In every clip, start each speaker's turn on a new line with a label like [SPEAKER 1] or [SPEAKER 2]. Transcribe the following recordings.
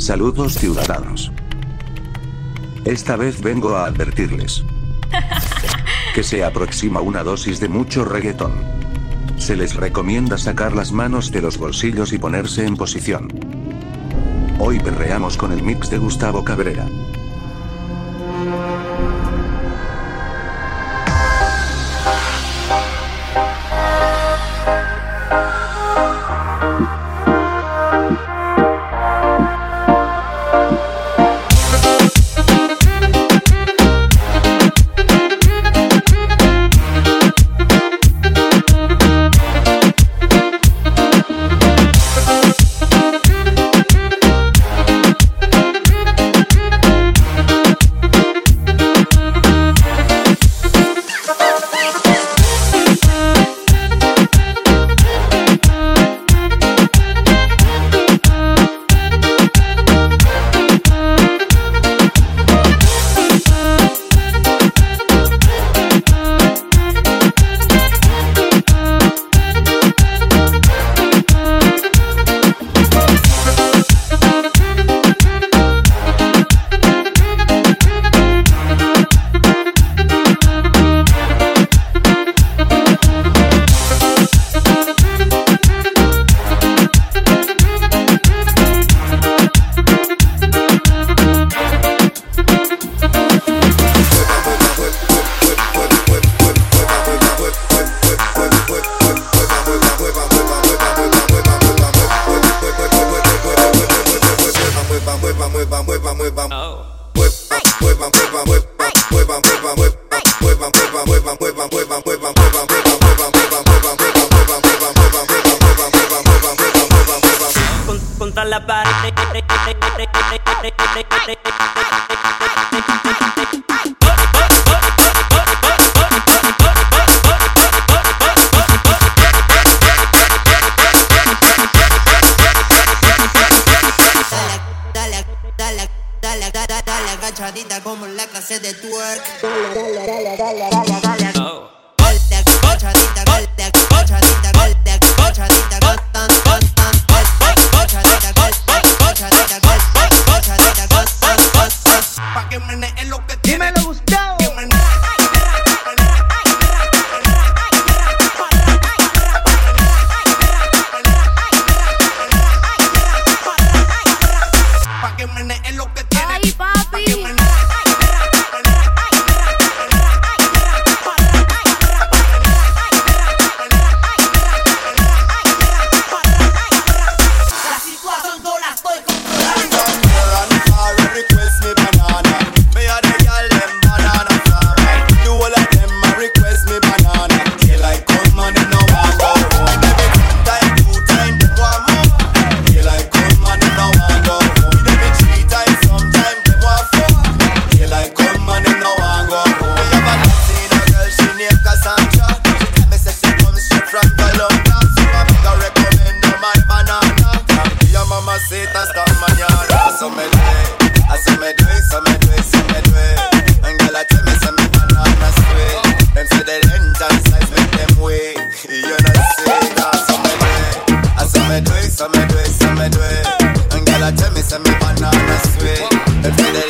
[SPEAKER 1] Saludos ciudadanos. Esta vez vengo a advertirles que se aproxima una dosis de mucho reggaetón. Se les recomienda sacar las manos de los bolsillos y ponerse en posición. Hoy perreamos con el mix de Gustavo Cabrera.
[SPEAKER 2] mueva, mueva, mueva, mueva, mueva, mueva, mueva, mueva. en que. Ay, papi. do it, so me do it, so me do it. And girl, I tell me, say me banana sweet. If me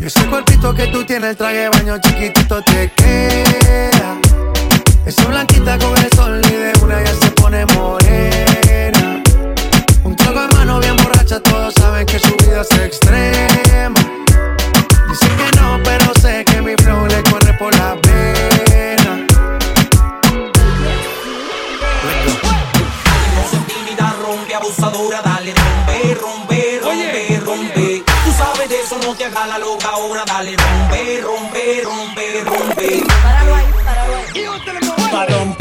[SPEAKER 3] Ese cuerpito que tú tienes, el traje baño chiquitito te queda. Esa blanquita con el sol y de una ya se pone morena. Un trago de mano bien borracha, todos saben que su vida es extrema. Dice que de eso, no te hagas la loca ahora, dale, rompe, rompe, rompe, rompe. Páralo ahí, páralo ahí.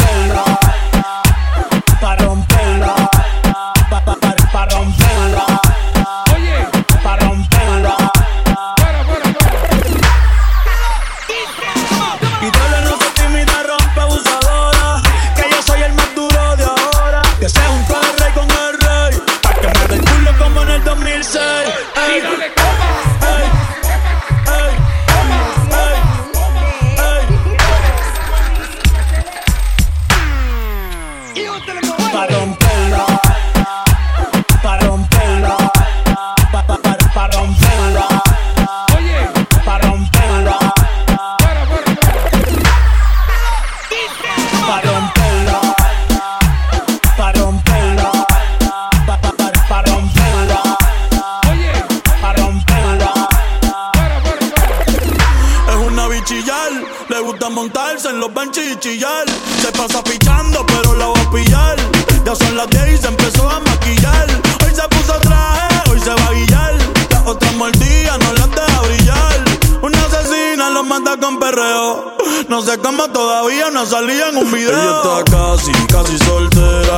[SPEAKER 3] Sé cómo todavía no salía en un video. Ella está casi, casi soltera.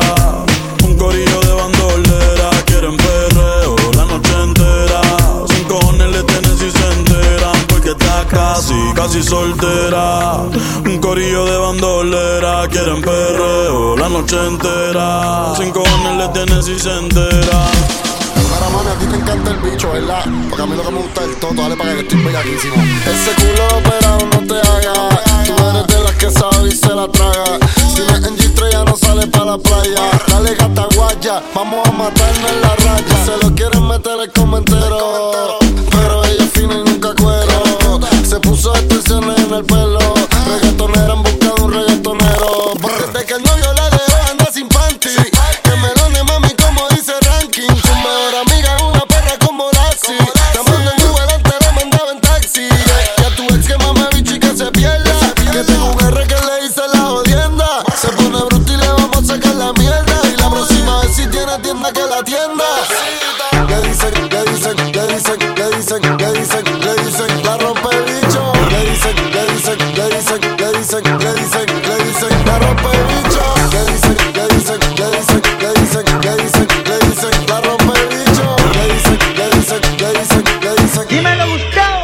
[SPEAKER 3] Un corillo de bandolera. Quieren perreo la noche entera. Sin cojones le tienen si se enteran. Porque está casi, casi soltera. Un corillo de bandolera. Quieren perreo la noche entera. Sin cojones le tienen si se enteran.
[SPEAKER 4] Para mami, a ti te encanta el bicho, ¿verdad? Porque a mí lo que me gusta es todo, dale para que estoy bellaquísimo. Ese culo operado no te haga. La playa. Dale gata guaya, vamos a matarnos en la raya. Se lo quieren meter el comentero. Pero ella es fina y nunca cuero. Se puso extensiones en el pelo. Gustavo!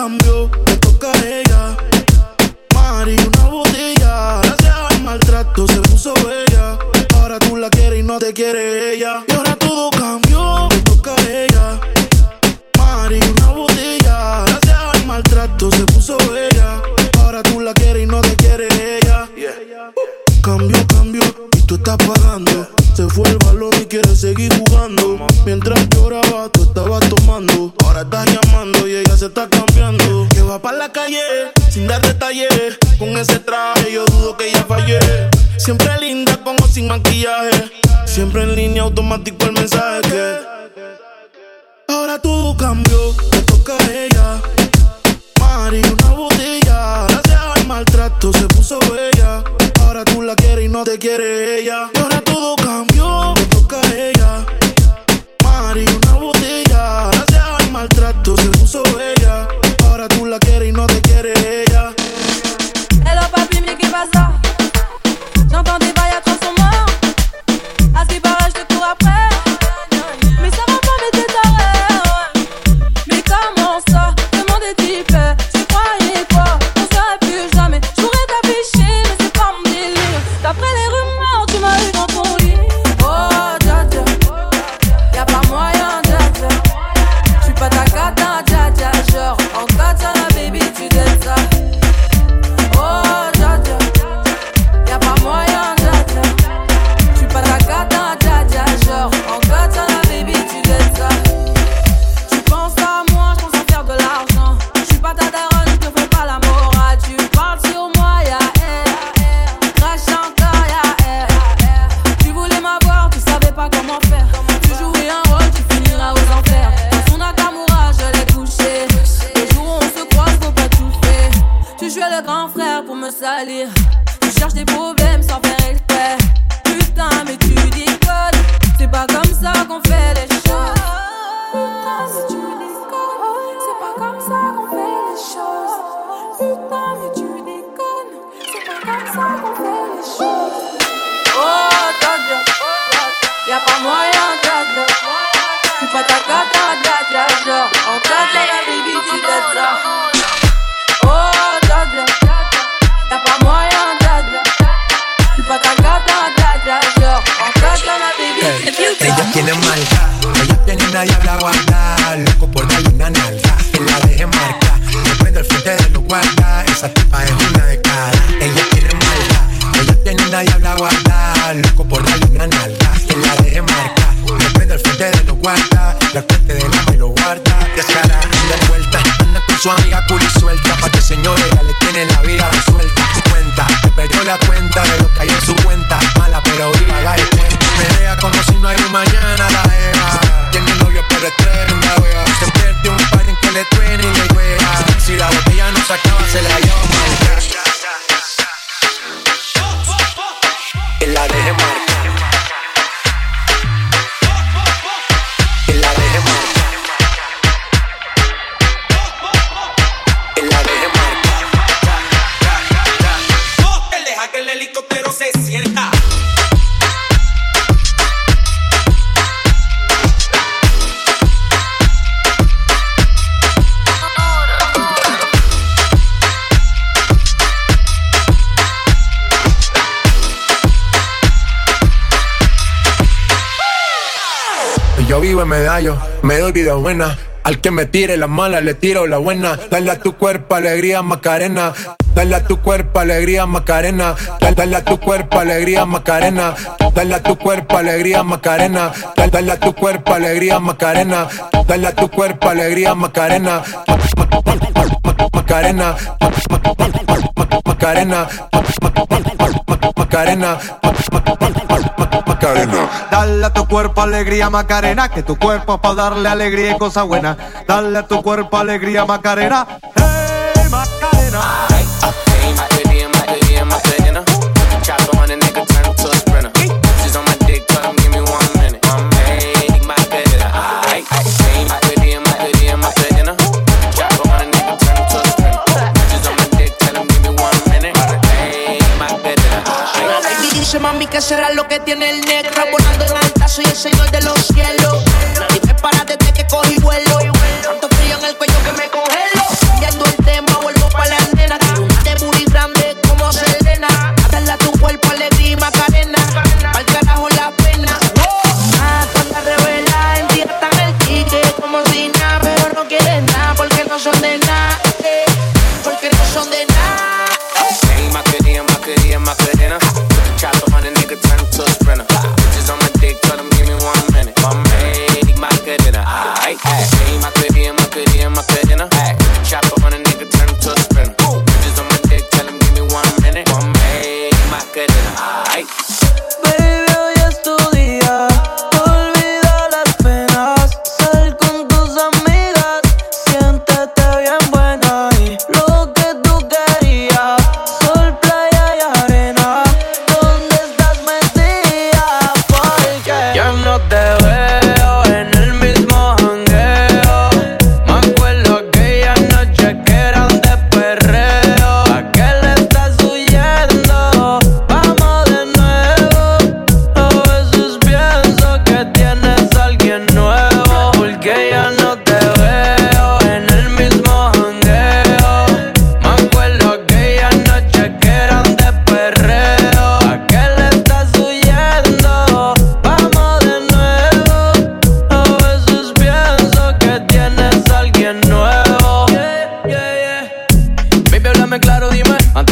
[SPEAKER 4] cambió, le toca a ella. Mari, una botella. Gracias al maltrato se puso bella. Ahora tú la quieres y no te quiere ella. Y ahora todo cambió, le toca a ella. Mari, una botella. Gracias al maltrato se puso bella. Ahora tú la quieres y no te quiere ella. Yeah. Uh, cambió, cambió, y tú
[SPEAKER 5] estás pagando. Se fue el balón y quiere seguir jugando. Mientras lloraba, tú estabas tomando. Ahora estás llamando y ella se está calle, sin dar detalles. Con ese traje yo dudo que ella fallé. Siempre linda con o sin maquillaje. Siempre en línea automático el mensaje. Ahora todo cambió, te toca a ella. Mari, una botella. Gracias al maltrato se puso bella. Ahora tú la quieres y no te quiere ella. Y ahora todo
[SPEAKER 6] salé. Je cherche des problèmes.
[SPEAKER 7] I medallo, me doy vida buena. Al que me tire la mala, le tiro la buena. Dale a tu cuerpo alegría, Macarena. Dale a tu cuerpo alegría, Macarena. Dale a tu cuerpo alegría, Macarena. Dale a tu cuerpo alegría, Macarena. Dale a tu cuerpo alegría, Macarena. Dale tu cuerpo alegría, Macarena. Macarena, Macarena, Macarena, Macarena.
[SPEAKER 8] Dale a tu cuerpo alegría, Macarena, que tu cuerpo es para darle alegría y cosa buena. Dale a tu cuerpo alegría, Macarena. Hey, Macarena.
[SPEAKER 9] Macarena,
[SPEAKER 10] Macarena.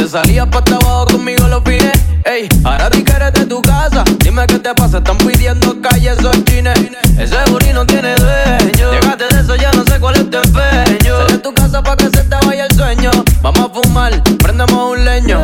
[SPEAKER 11] Te salías pa' abajo conmigo los fines. Ey, ahora di que eres de tu casa. Dime qué te pasa, están pidiendo calle esos chines. Ese booty no tiene dueño. Llegaste de eso, ya no sé cuál es tu empeño. Sal de tu casa pa' que se te vaya el sueño. Vamos a fumar, prendemos un leño.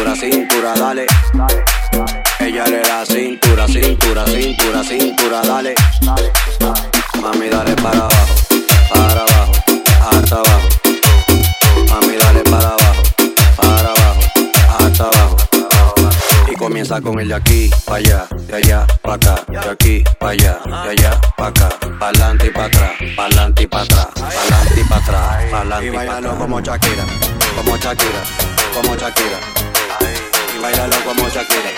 [SPEAKER 3] cintura, cintura, dale.
[SPEAKER 12] Ella le da cintura, cintura, cintura, cintura, dale. Mami, dale para Con el de aquí, pa' allá, de allá, pa' acá, de aquí, pa' allá, de allá, pa' acá, pa'lante y pa' atrás, pa'lante y pa' atrás, pa'lante y pa' atrás, pa'lante y pa' atrás. como Shakira, como Shakira, como Shakira. Y bailalo como Shakira,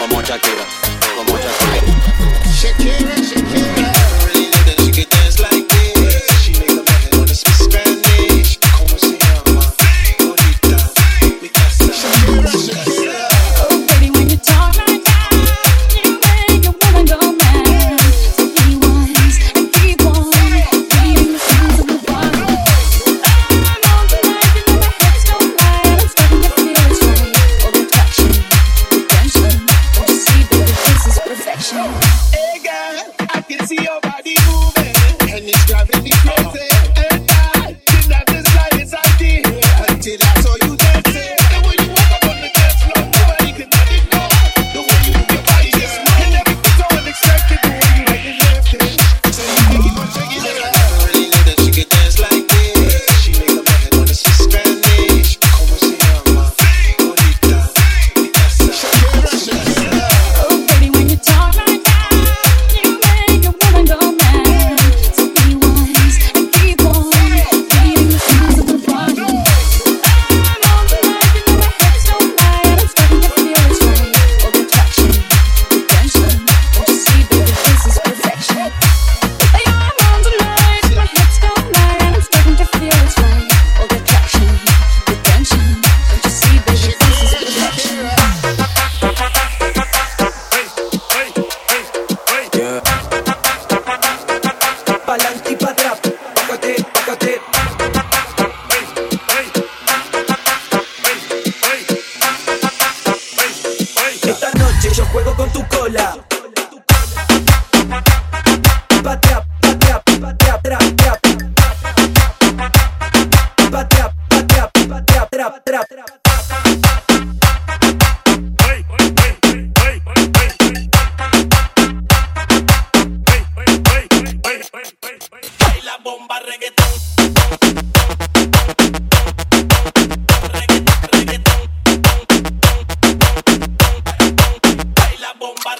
[SPEAKER 12] como Shakira, como Shakira.
[SPEAKER 13] Shakira, Shakira.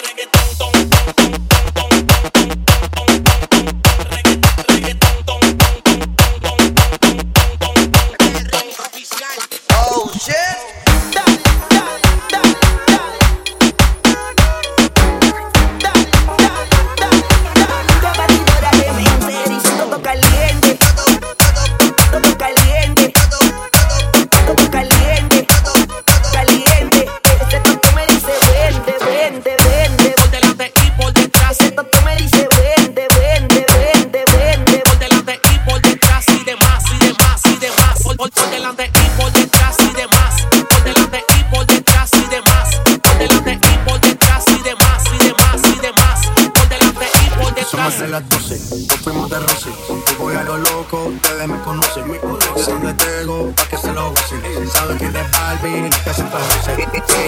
[SPEAKER 13] reggaetón,
[SPEAKER 8] ton, ton, ton. que se parece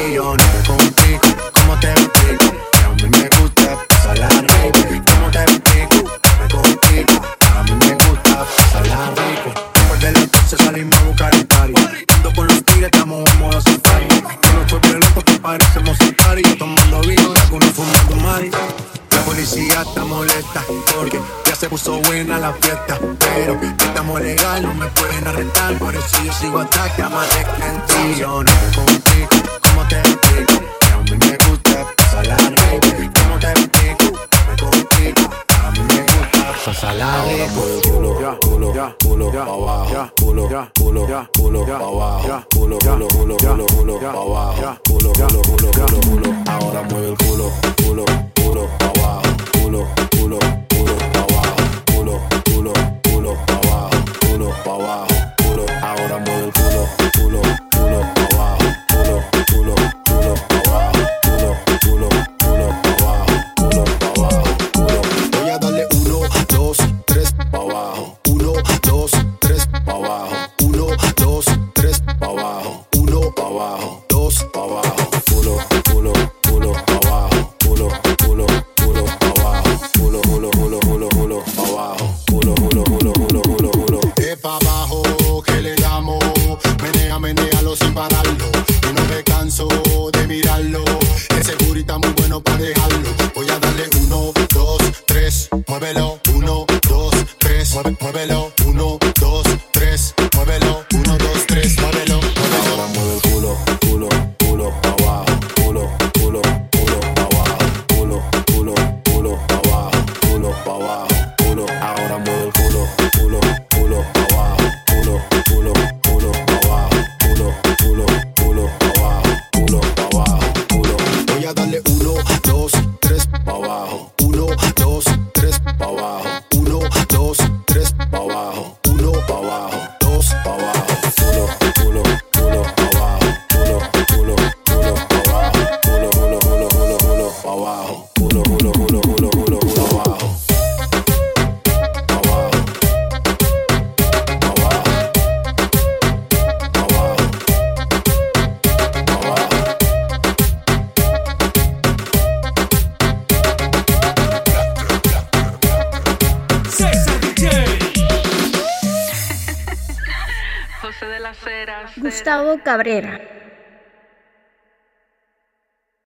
[SPEAKER 8] Y yo no contigo, ¿cómo te explico? Que a mí me gusta pasarla rico ¿Cómo te explico? Me contigo, a mí me gusta pasarla rico Después de la clase salimos a buscar el party. Ando con los tigres, estamos en modo safari Yo no soy violento, que parecemos safari policía está molesta porque ya se puso buena la fiesta. Pero estamos legal, no me pueden arrestar. Por eso yo sigo hasta que amanezca en ti. Yo no contigo, ¿cómo te explico? Que a mí me gusta pasarla rico. ¿Cómo te explico? Contigo, a mí me gusta pasarla rico.
[SPEAKER 7] Culo, culo, culo, abajo. Culo, culo, culo, pa' abajo. Culo, culo, culo, culo, culo, abajo. Culo, culo, culo, culo, culo. Ahora mueve el culo, culo, culo, pa' abajo culo, culo, culo, pa' abajo, culo, culo, culo, pa' abajo, culo, pa' abajo.
[SPEAKER 14] Cabrera.